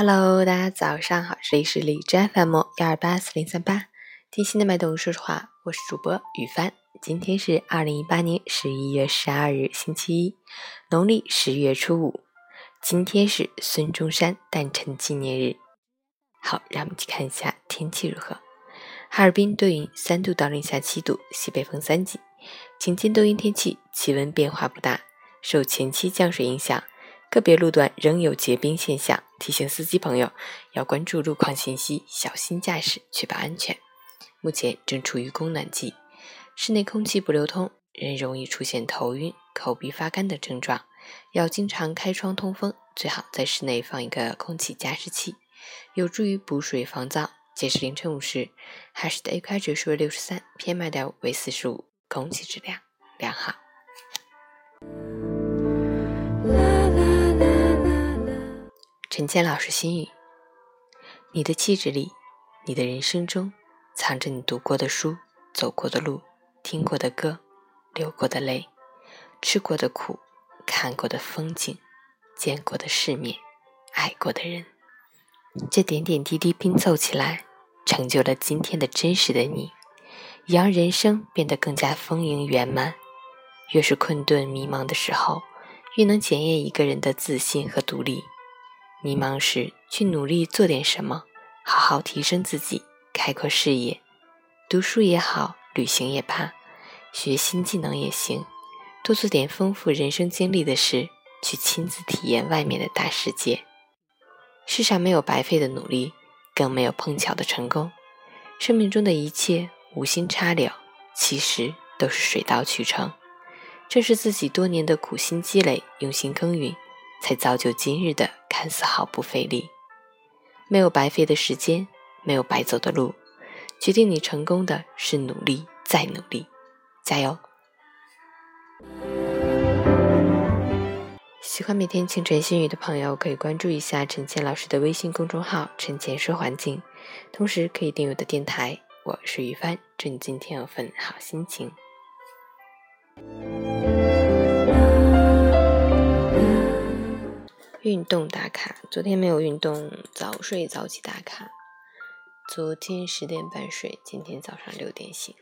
Hello，大家早上好，这里是荔枝 FM 幺二八四零三八，听心的脉动说实话，我是主播雨帆。今天是二零一八年十一月十二日，星期一，农历十月初五。今天是孙中山诞辰纪念日。好，让我们去看一下天气如何。哈尔滨多云，三度到零下七度，西北风三级。晴间多云天气，气温变化不大。受前期降水影响，个别路段仍有结冰现象，提醒司机朋友要关注路况信息，小心驾驶，确保安全。目前正处于供暖季，室内空气不流通，人容易出现头晕、口鼻发干等症状，要经常开窗通风，最好在室内放一个空气加湿器，有助于补水防燥。截至凌晨五时，海市的 AQI 指数为六十三，PM 点五为四十五，空气质量良好。陈谦老师心语：你的气质里，你的人生中，藏着你读过的书、走过的路、听过的歌、流过的泪、吃过的苦、看过的风景、见过的世面、爱过的人。这点点滴滴拼凑起来，成就了今天的真实的你，也让人生变得更加丰盈圆满。越是困顿迷茫的时候，越能检验一个人的自信和独立。迷茫时，去努力做点什么，好好提升自己，开阔视野。读书也好，旅行也罢，学新技能也行，多做点丰富人生经历的事，去亲自体验外面的大世界。世上没有白费的努力，更没有碰巧的成功。生命中的一切无心插柳，其实都是水到渠成。正是自己多年的苦心积累，用心耕耘。才造就今日的看似毫不费力，没有白费的时间，没有白走的路，决定你成功的是努力再努力，加油！喜欢每天清晨心语的朋友，可以关注一下陈倩老师的微信公众号“陈倩说环境”，同时可以订阅我的电台。我是于帆，祝你今天有份好心情。动打卡，昨天没有运动，早睡早起打卡。昨天十点半睡，今天早上六点醒。